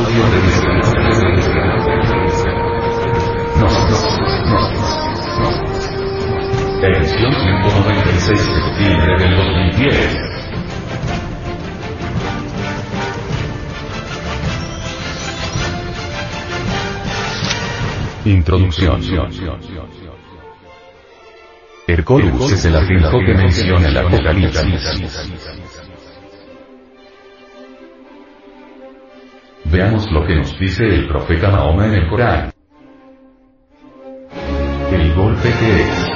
Audio de Gnosis. Edición 196 de septiembre del 2010. Introducción. Hercolus es el afinjo que menciona el Apocalipsis. Veamos lo que nos dice el profeta Mahoma en el Corán. El golpe que es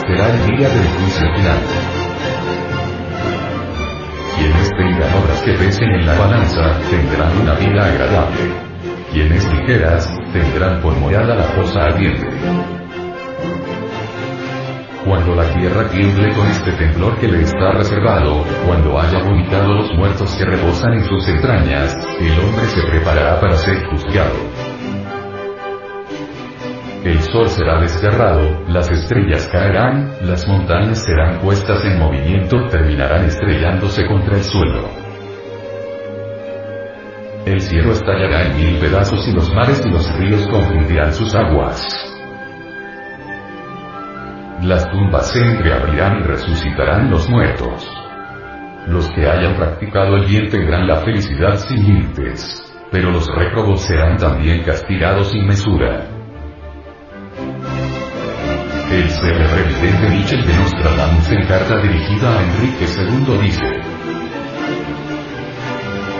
será el día del juicio final. Quienes tengan obras que pesen en la balanza, tendrán una vida agradable. Quienes ligeras, tendrán por morada la fosa ardiente. Cuando la tierra tiemble con este temblor que le está reservado, cuando haya vomitado los muertos que reposan en sus entrañas, el hombre se preparará para ser juzgado. El sol será desgarrado, las estrellas caerán, las montañas serán puestas en movimiento, terminarán estrellándose contra el suelo. El cielo estallará en mil pedazos y los mares y los ríos confundirán sus aguas. Las tumbas se entreabrirán y resucitarán los muertos. Los que hayan practicado el bien tendrán la felicidad sin límites. Pero los réprobos serán también castigados sin mesura. El célebre vidente Michel de Nostradamus en carta dirigida a Enrique II dice,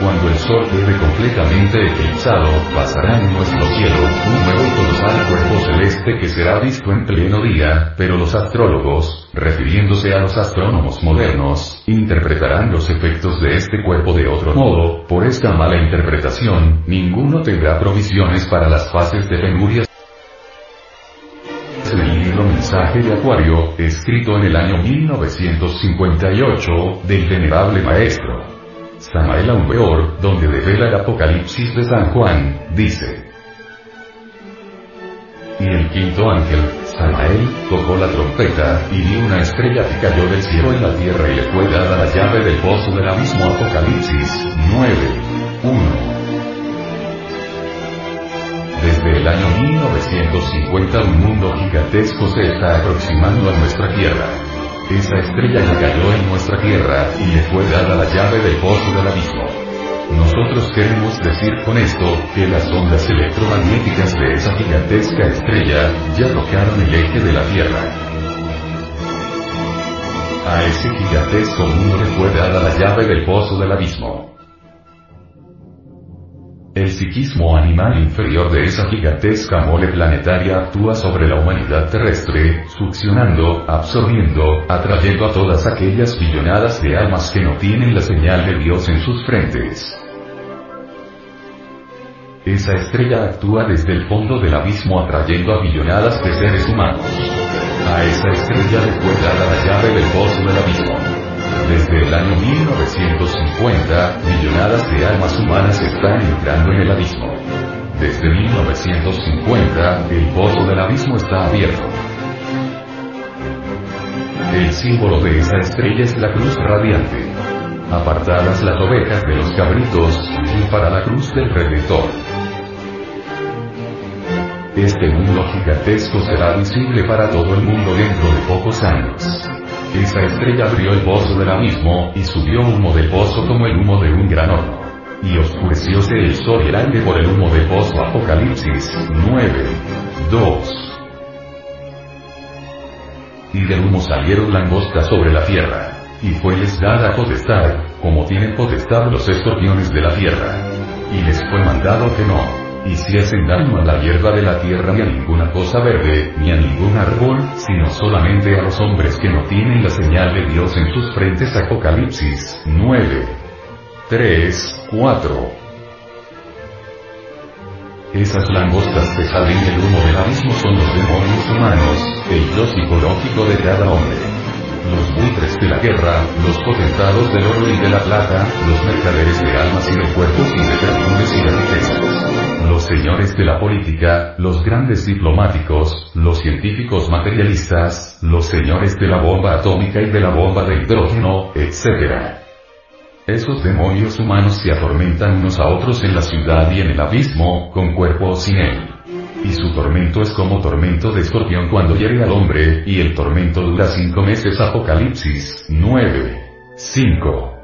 cuando el sol quede completamente eclipsado, pasará en nuestro cielo un nuevo colosal cuerpo celeste que será visto en pleno día, pero los astrólogos, refiriéndose a los astrónomos modernos, interpretarán los efectos de este cuerpo de otro modo, por esta mala interpretación, ninguno tendrá provisiones para las fases de penurias en el libro Mensaje de Acuario, escrito en el año 1958, del venerable maestro. Samael aún peor, donde devela el Apocalipsis de San Juan, dice. Y el quinto ángel, Samael, tocó la trompeta, y vio una estrella que cayó del cielo en la tierra y le fue dada la llave del pozo del abismo Apocalipsis 9. 1. Desde el año 1950 un mundo gigantesco se está aproximando a nuestra tierra. Esa estrella ya cayó en nuestra tierra, y le fue dada la llave del pozo del abismo. Nosotros queremos decir con esto, que las ondas electromagnéticas de esa gigantesca estrella, ya tocaron el eje de la Tierra. A ese gigantesco mundo le fue dada la llave del pozo del abismo. El psiquismo animal inferior de esa gigantesca mole planetaria actúa sobre la humanidad terrestre, succionando, absorbiendo, atrayendo a todas aquellas billonadas de almas que no tienen la señal de Dios en sus frentes. Esa estrella actúa desde el fondo del abismo atrayendo a billonadas de seres humanos. A esa estrella le fue dada la llave del pozo del abismo. Desde el año 1950, millonadas de almas humanas están entrando en el abismo. Desde 1950, el pozo del abismo está abierto. El símbolo de esa estrella es la cruz radiante. Apartadas las ovejas de los cabritos, y para la cruz del Redentor. Este mundo gigantesco será visible para todo el mundo dentro de pocos años. Esa estrella abrió el pozo del abismo, y subió humo del pozo como el humo de un gran horno. Y oscurecióse el sol aire por el humo del pozo Apocalipsis 9. 2. Y del humo salieron langostas sobre la tierra. Y fueles dada potestad, como tienen potestad los escorpiones de la tierra. Y les fue mandado que no, y si hacen daño a la hierba de la tierra ni a ninguna cosa verde, ni a ningún árbol, sino solamente a los hombres que no tienen la señal de Dios en sus frentes. Apocalipsis 9. 3, 4. Esas langostas que salen del humo del abismo son los demonios humanos, el yo psicológico de cada hombre. Los buitres de la guerra, los potentados del oro y de la plata, los mercaderes de almas y de cuerpos y de perfumes y de riquezas. Los señores de la política, los grandes diplomáticos, los científicos materialistas, los señores de la bomba atómica y de la bomba de hidrógeno, etc. Esos demonios humanos se atormentan unos a otros en la ciudad y en el abismo, con cuerpo o sin él. Y su tormento es como tormento de escorpión cuando hiere al hombre, y el tormento dura cinco meses. Apocalipsis 9. 5.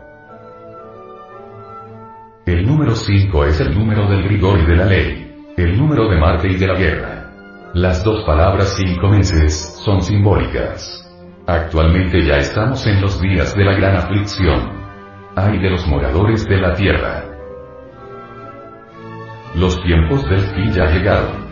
El número 5 es el número del rigor y de la ley. El número de Marte y de la guerra. Las dos palabras cinco meses son simbólicas. Actualmente ya estamos en los días de la gran aflicción. Ay de los moradores de la tierra. Los tiempos del fin ya llegaron.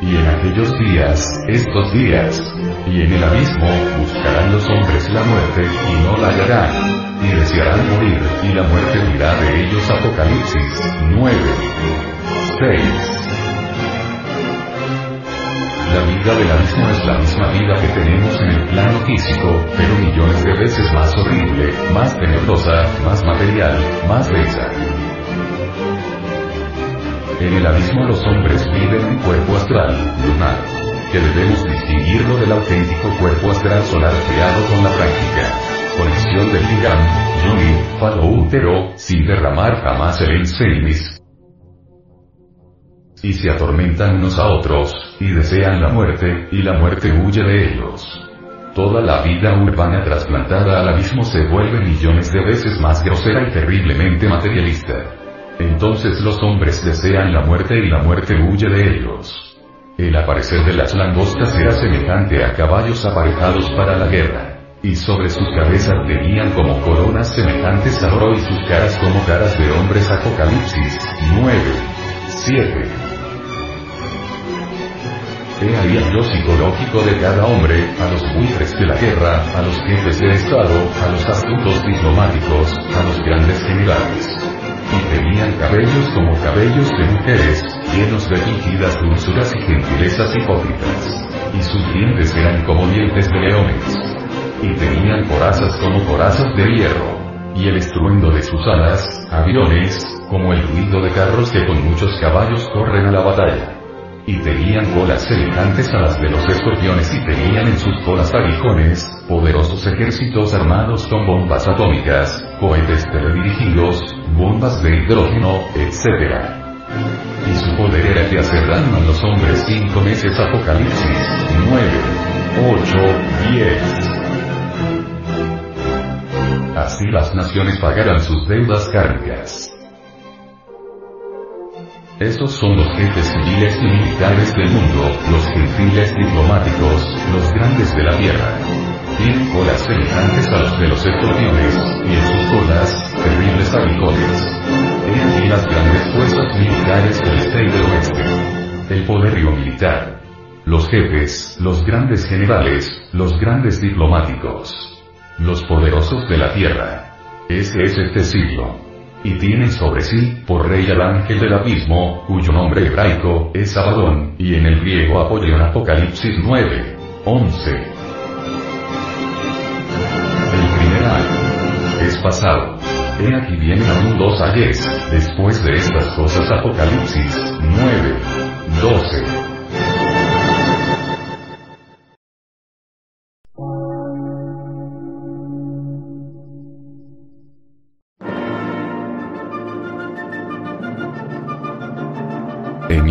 Y en aquellos días, estos días, y en el abismo, buscarán los hombres la muerte, y no la hallarán, y desearán morir, y la muerte huirá de ellos. Apocalipsis 9. 6. La vida del abismo es la misma vida que tenemos en el plano físico, pero millones de veces más horrible, más tenebrosa, más material, más densa. En el abismo los hombres viven un cuerpo astral, lunar, que debemos distinguirlo del auténtico cuerpo astral solar creado con la práctica. Conexión del Lingam, Yoni, Falo útero, sin derramar jamás el ensemis, y se atormentan unos a otros, y desean la muerte, y la muerte huye de ellos. Toda la vida urbana trasplantada al abismo se vuelve millones de veces más grosera y terriblemente materialista. Entonces los hombres desean la muerte y la muerte huye de ellos. El aparecer de las langostas era semejante a caballos aparejados para la guerra. Y sobre sus cabezas tenían como coronas semejantes a oro y sus caras como caras de hombres. Apocalipsis 9. 7. El yo psicológico de cada hombre, a los buitres de la guerra, a los jefes de Estado, a los astutos diplomáticos, a los grandes generales. Y tenían cabellos como cabellos de mujeres, llenos de fingidas dulzuras y gentilezas hipócritas. Y sus dientes eran como dientes de leones. Y tenían corazas como corazas de hierro. Y el estruendo de sus alas, aviones, como el ruido de carros que con muchos caballos corren a la batalla y tenían colas semejantes a las de los escorpiones y tenían en sus colas aguijones, poderosos ejércitos armados con bombas atómicas, cohetes teledirigidos, bombas de hidrógeno, etc. Y su poder era que hacer daño a los hombres cinco meses Apocalipsis 9, 8, 10. Así las naciones pagarán sus deudas kármicas. Esos son los jefes civiles y militares del mundo, los gentiles diplomáticos, los grandes de la tierra. Tienen colas semejantes a los de los escorpiones, y en sus colas, terribles aguijones. He aquí las grandes fuerzas militares del este y del oeste. El poderío militar. Los jefes, los grandes generales, los grandes diplomáticos. Los poderosos de la tierra. Ese es este siglo y tiene sobre sí, por rey al ángel del abismo, cuyo nombre hebraico es Abadón, y en el griego en Apocalipsis 9, 11. El primer año es pasado. He aquí viene aún dos ayes, después de estas cosas Apocalipsis 9, 12.